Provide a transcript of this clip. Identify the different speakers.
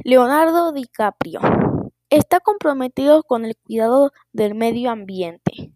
Speaker 1: Leonardo DiCaprio está comprometido con el cuidado del medio ambiente.